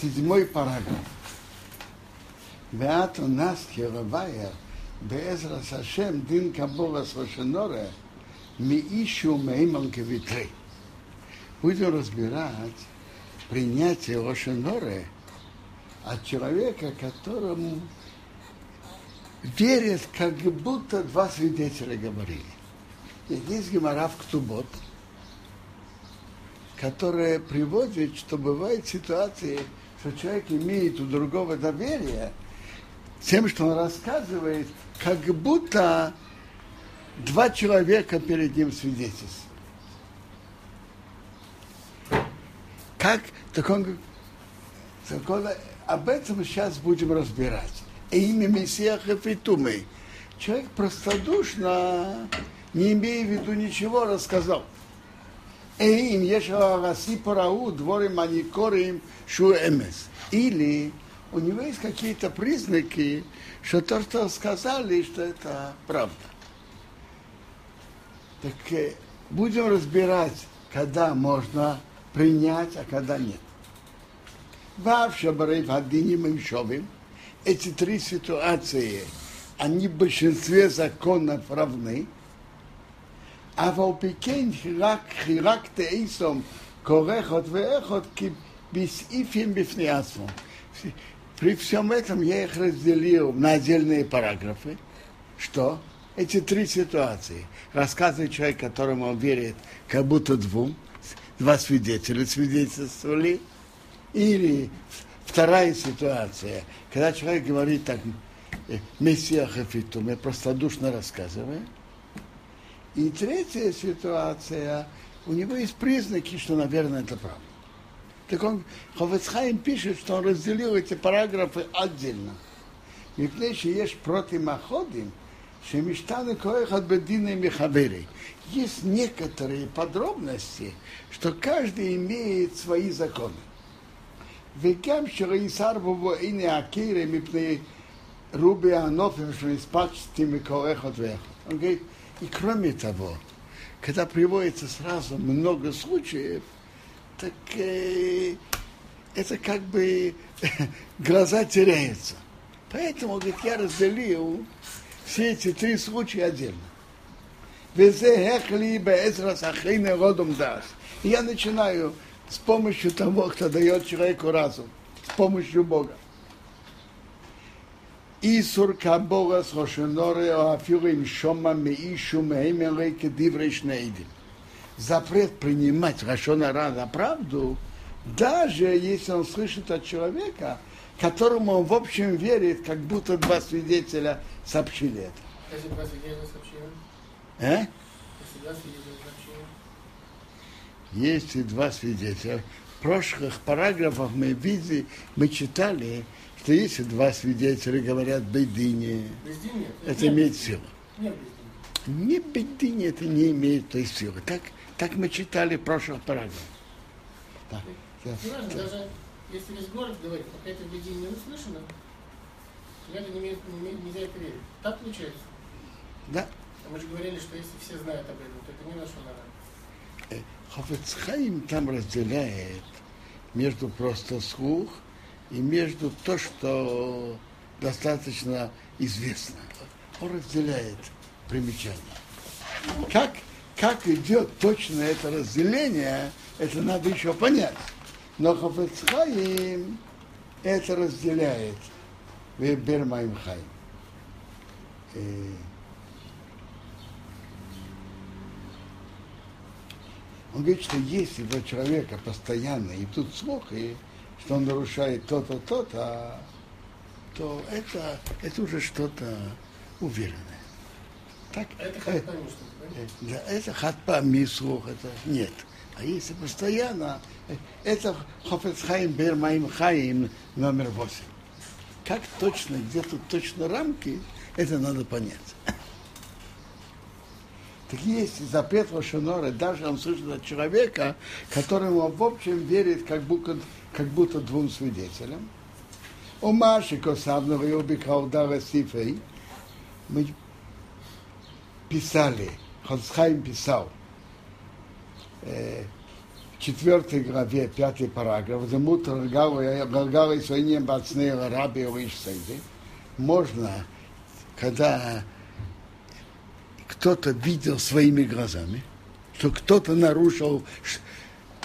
седьмой параграф. Веато нас херавайер, Безра Сашем Дин Кабова Свашеноре, ми ищу меймон кевитры. Будем разбирать принятие Ошеноре от человека, которому верят как будто два свидетеля говорили. И здесь Гемора Ктубот, которая приводит, что бывают ситуации, что человек имеет у другого доверие, тем, что он рассказывает, как будто два человека перед ним свидетельствуют. Как? Так он, так он об этом сейчас будем разбирать. И имя Мессия Хафитумы. Человек простодушно, не имея в виду ничего, рассказал. אם יש הסיפור ההוא דבורים הניכורים שהוא אמס. Или у него есть какие-то признаки, что то, что сказали, что это правда. Так будем разбирать, когда можно принять, а когда нет. Вообще, Барейв Адиним и Шовим, эти три ситуации, они в большинстве законов равны, в Алпикен хирак, хирак теисом, корехот веехот, бисифим бифниасмом. При всем этом я их разделил на отдельные параграфы. Что? Эти три ситуации. Рассказывает человек, которому он верит, как будто двум, два свидетеля свидетельствовали. Или вторая ситуация, когда человек говорит так, Мессия Хафитум, я простодушно рассказываю. И третья ситуация, у него есть признаки, что, наверное, это правда. Так он, Ховецхайм пишет, что он разделил эти параграфы отдельно. מפני שיש פרוטים אחודים שמשתנה כל אחד בדין מחברי. Есть некоторые подробности, что каждый имеет свои законы. וגם שראיסר בו הנה הקרע מפני רובי הנופים שהספצתי מכל אחד ואחד. И кроме того, когда приводится сразу много случаев, так э, это как бы глаза теряются. Поэтому, говорит, я разделил все эти три случая отдельно. И я начинаю с помощью того, кто дает человеку разум, с помощью Бога. Исур кабора с хошеноре афюры им шома меишу меемелей кедиврей шнейдим. Запрет принимать Рашонара за правду, даже если он слышит от человека, которому он в общем верит, как будто два свидетеля сообщили это. Если два свидетеля сообщили? Э? Если два свидетеля сообщили? Есть и два свидетеля. В прошлых параграфах мы видели, мы читали, что если два свидетеля говорят нет. это имеет силу. Нет. Не бедине это не имеет той силы. Так, так мы читали в прошлых параграфах. Так, да. Не важно, даже если весь город говорит, пока это бездин не услышано, рядом не имеет, не имеет, нельзя это верить. Так получается. Да. А мы же говорили, что если все знают об этом, то это не наша нара. Хафецхайм там разделяет между просто слух и между то, что достаточно известно. Он разделяет примечания. Как, как идет точно это разделение, это надо еще понять. Но Хафецхайм это разделяет. Бермайм Хайм. Э, Он говорит, что если у человека постоянно идут слухи, что он нарушает то-то, то-то, то это, это уже что-то уверенное. Так? Это э, да? э, да, это нет. А если постоянно, э, это Хофецхайм Бермаим Хаим номер 8. Как точно, где тут точно рамки, это надо понять. Так есть запрет Лошонора, даже он слышит от человека, которому в общем верит, как будто, как будто двум свидетелям. У Маши Косавного и Обикаудара Сифей мы писали, Хосхайм писал, э, в четвертой главе, пятый параграф, «Замут Галгала и Свойнем Бацнея Раби Сейды», можно, когда кто-то видел своими глазами, что кто-то нарушил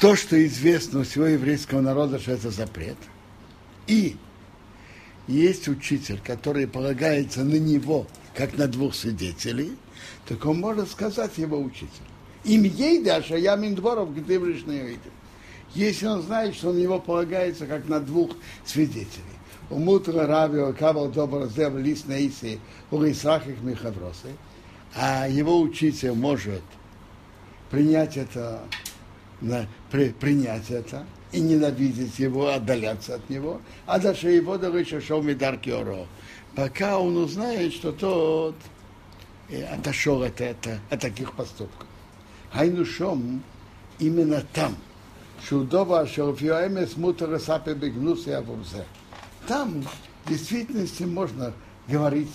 то, что известно у всего еврейского народа, что это запрет. И есть учитель, который полагается на него, как на двух свидетелей, так он может сказать его учитель. Им ей даже я миндворов, где видим. Если он знает, что на него полагается, как на двух свидетелей. У мутра раби, кабал добр зев лист на иси, у их михавросы, а его учитель может принять это, на, при, принять это и ненавидеть его, отдаляться от него, а даже его дальше шел Медар Киоро, пока он узнает, что тот э, отошел от, это, от таких поступков. Хайнушом именно там, Шудова Шелфиоэмес Мутара Сапе Бегнус и Авурзе. Там в действительности можно говорить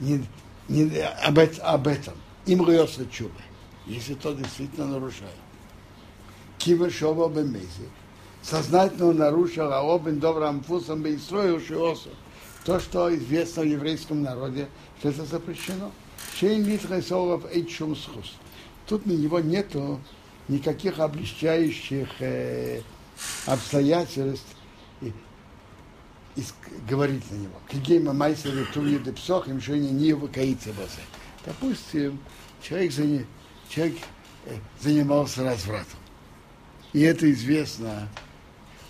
не, не, об, об этом. Им рьется чубы, если то действительно нарушает. Кива Шова Бемези. Сознательно он нарушил Аобен Добрам Фусом Бейстроил Шиосу. То, что известно в еврейском народе, что это запрещено. Шейн Литресолов Эйчум Схус. Тут на него нету никаких облегчающих э, обстоятельств и, и говорить на него. Кигейма Майсера Туви Депсох, им что не его каится Допустим, человек, человек э, занимался развратом. И это известно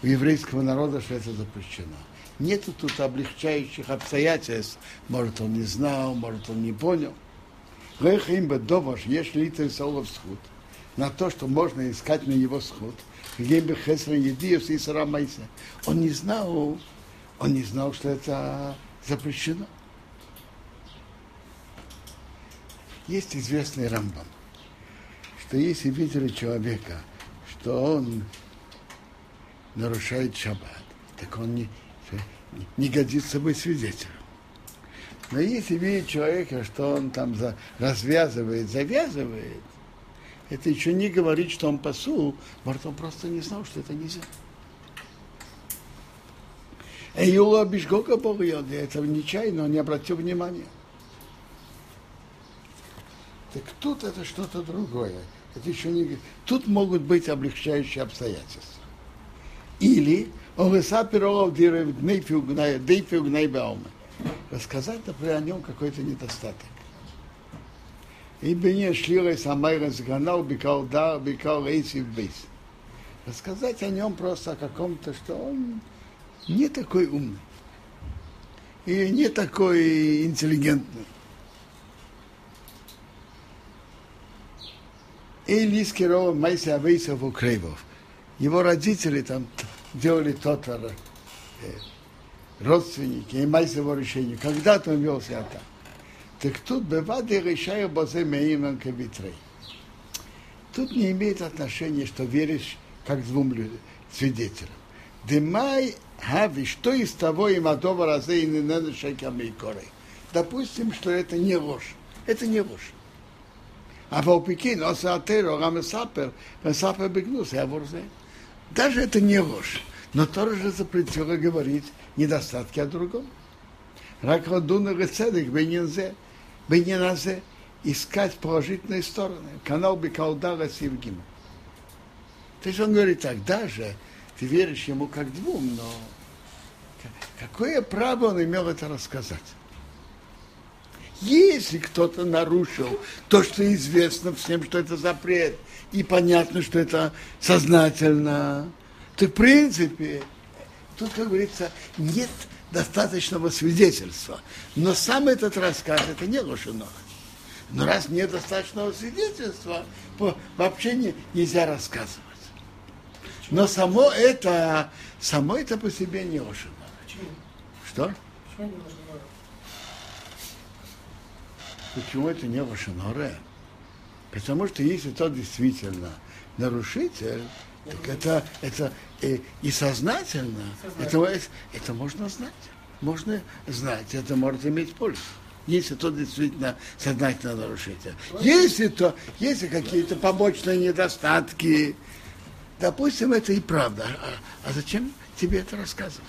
у еврейского народа, что это запрещено. Нету тут облегчающих обстоятельств. Может, он не знал, может, он не понял. Лехим бы домаш, если это солов схуд, на то, что можно искать на его сход. бы хесра едиев и сарамайса. Он не знал, он не знал, что это запрещено. Есть известный рамбам, что если видели человека, что он нарушает шаббат, так он не, не годится быть свидетелем. Но если видит человека, что он там за, развязывает, завязывает, это еще не говорит, что он посул, может, он просто не знал, что это нельзя. Эйула Бишгока Бога это нечаянно, он не обратил внимания. Так тут это что-то другое. Это еще не... Тут могут быть облегчающие обстоятельства. Или рассказать, например, о нем какой-то недостаток. И бы не шлила самайра сганал бикал да, бикал рейси в бейс. Рассказать о нем просто о каком-то, что он не такой умный. И не такой интеллигентный. И Лискирова Майса Авейсов Укрейвов. Его родители там делали то-то э, родственники, и мать его решение. Когда-то он вел себя так. Так тут бывады решаю базе меимен кавитрей. Тут не имеет отношения, что веришь как двум людям, свидетелям. Демай хави, что из того им адова разе и не шейками и корой. Допустим, что это не ложь. Это не ложь. А по пекин, оса атеро, рамесапер, месапер бегнус, я ворзе. Даже это не ложь. Но тоже запретила говорить недостатки о другом. Раквадуна рецедик бенинзе, бенinaзе, искать положительные стороны. Канал Бекалдара Сивгима. То есть он говорит так, даже ты веришь ему как двум, но какое право он имел это рассказать? Если кто-то нарушил то, что известно всем, что это запрет, и понятно, что это сознательно, то в принципе тут, как говорится, нет достаточного свидетельства. Но сам этот рассказ это не лошадно. Но раз нет достаточного свидетельства, вообще не, нельзя рассказывать. Но само это, само это по себе не лошадно. Почему? Что? Почему не? Почему это не лошаноре? Потому что если тот действительно нарушитель, так это, это и, и сознательно, сознательно. Это, это можно знать. Можно знать, это может иметь пользу. Если то действительно сознательно нарушитель. Если то, если какие-то побочные недостатки, допустим, это и правда. А, а зачем тебе это рассказывать?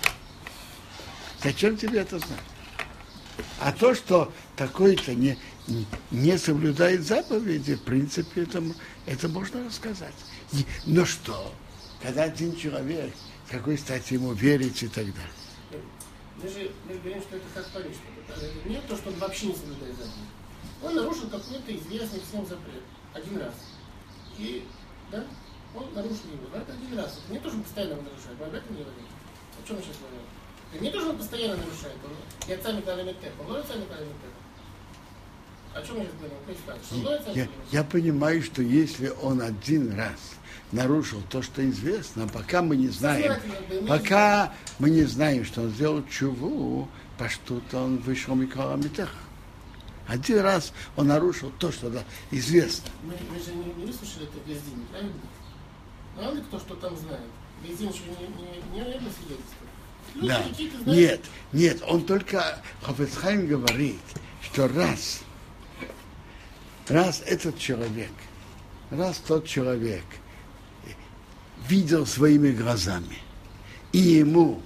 Зачем тебе это знать? А то, что такой-то не, не соблюдает заповеди, в принципе, это, это можно рассказать. Но что? Когда один человек, с какой стати ему верить и так далее. Мы же мы говорим, что это как Париж. Не то, что он вообще не соблюдает заповеди. Он нарушил какой-то известный всем запрет. Один раз. И, да, он нарушил его. Да, это один раз. Это не то, что он постоянно нарушает. Мы об этом говорим. О чем мы сейчас говорим? Это не то, что он постоянно нарушает. Он, я отцами калимитех. Он ловит сами калимитех. О чем я? Я, я понимаю, что если он один раз нарушил то, что известно, пока мы не знаем, пока мы не знаем, что он сделал чуву, по что-то он вышел Микола Митеха. Один раз он нарушил то, что да, известно. Мы, мы же не, не выслушали это весь день, правильно? Мало ли кто что там знает. Весь день еще не, не, не свидетельство. Люди да. Нет, нет, он только, Хофецхайм говорит, что раз, раз этот человек, раз тот человек видел своими глазами, и ему,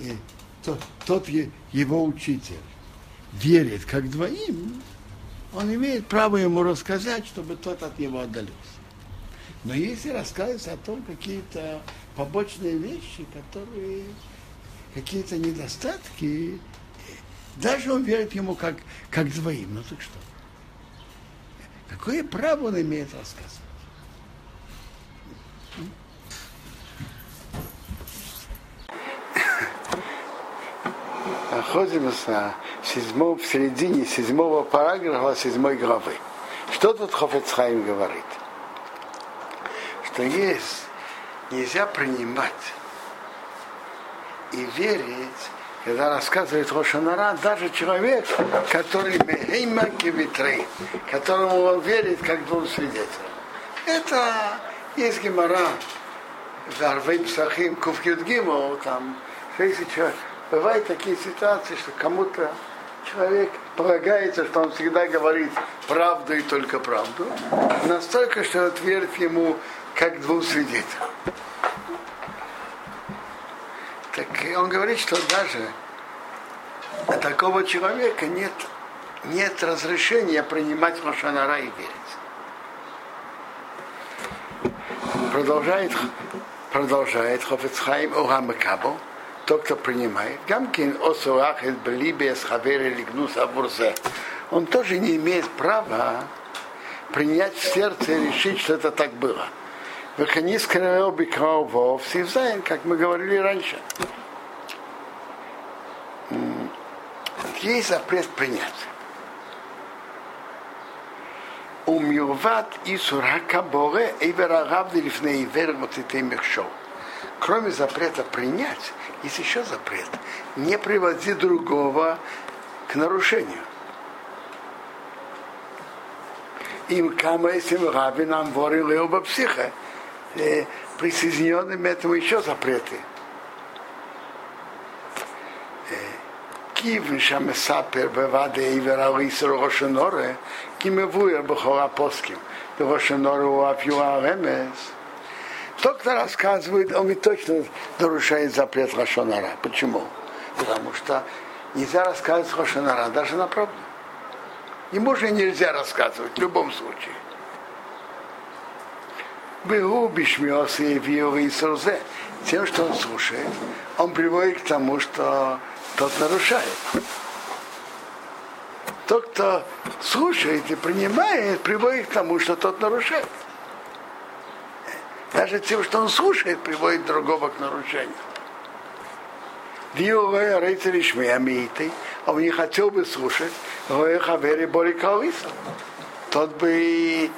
и тот, тот его учитель, верит как двоим, он имеет право ему рассказать, чтобы тот от него отдалился. Но если рассказывать о том какие-то побочные вещи, которые какие-то недостатки, даже он верит ему как, как двоим. Ну так что? Какое право он имеет рассказывать? находимся в, седьмом, в середине седьмого параграфа седьмой главы. Что тут Хофецхайм говорит? Что есть, нельзя принимать и верить, когда рассказывает Рошанара, даже человек, который Мехейма Кевитрей, которому он верит как двум свидетелям. Это есть гемора в Арвей Псахим, Кувкют там, если человек, бывают такие ситуации, что кому-то человек полагается, что он всегда говорит правду и только правду, настолько, что он ему как двум свидетелям. Так он говорит, что даже такого человека нет, нет разрешения принимать Машанара и верить. Продолжает, продолжает Хофецхайм Огамакабо тот, кто принимает, Гамкин Осуахет Белибес Хавери Лигнус Абурзе, он тоже не имеет права принять в сердце и решить, что это так было. Веханис Крео Бикаовов Сивзайн, как мы говорили раньше. Есть запрет принять. Умюват и сурака боре и верагав дилифней вер вот Кроме запрета принять, есть еще запрет. Не приводи другого к нарушению. Им кама этим раби нам ворил и оба психа э, присоединенными этому еще запреты. Кивн шамесапер э беваде и вералис рошеноре, кимевуер бухора поским, у уапьюа ремес. Тот, кто рассказывает, он ведь точно нарушает запрет Рашонара. Почему? Потому что нельзя рассказывать Рашонара даже на правду. Ему же нельзя рассказывать в любом случае. Тем, что он слушает, он приводит к тому, что тот нарушает. Тот, кто слушает и принимает, приводит к тому, что тот нарушает. Даже тем, что он слушает, приводит другого к нарушению. Диоэ рейцер Ишмеямиты, а он не хотел бы слушать, Хавери Бори Калиса. Тот бы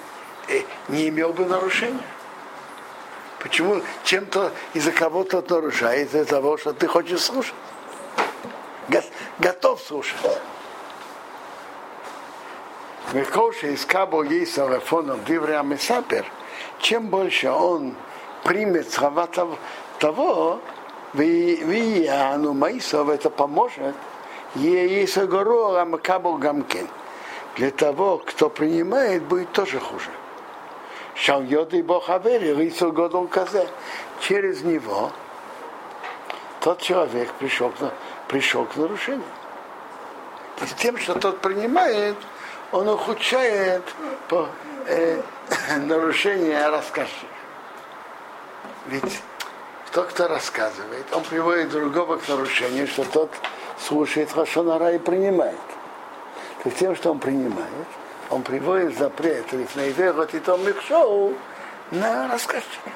не имел бы нарушения. Почему чем-то из-за кого то нарушает, из-за того, что ты хочешь слушать? Готов слушать. Векоша из Кабо есть телефоном Диврия Месапер – чем больше он примет слова того, Вияну Маисов это поможет, Ейсагору Амакабу Гамкен. Для того, кто принимает, будет тоже хуже. Шам йоды бохавери, рису годом казе. Через него тот человек пришел, к- пришел к нарушению. То есть тем, что тот принимает, он ухудшает по, э, нарушение рассказчика. Ведь тот, кто рассказывает, он приводит другого к нарушению, что тот слушает Хашонара и принимает. То есть тем, что он принимает, он приводит запрет Рифнейверот и Том Михшоу на рассказчика.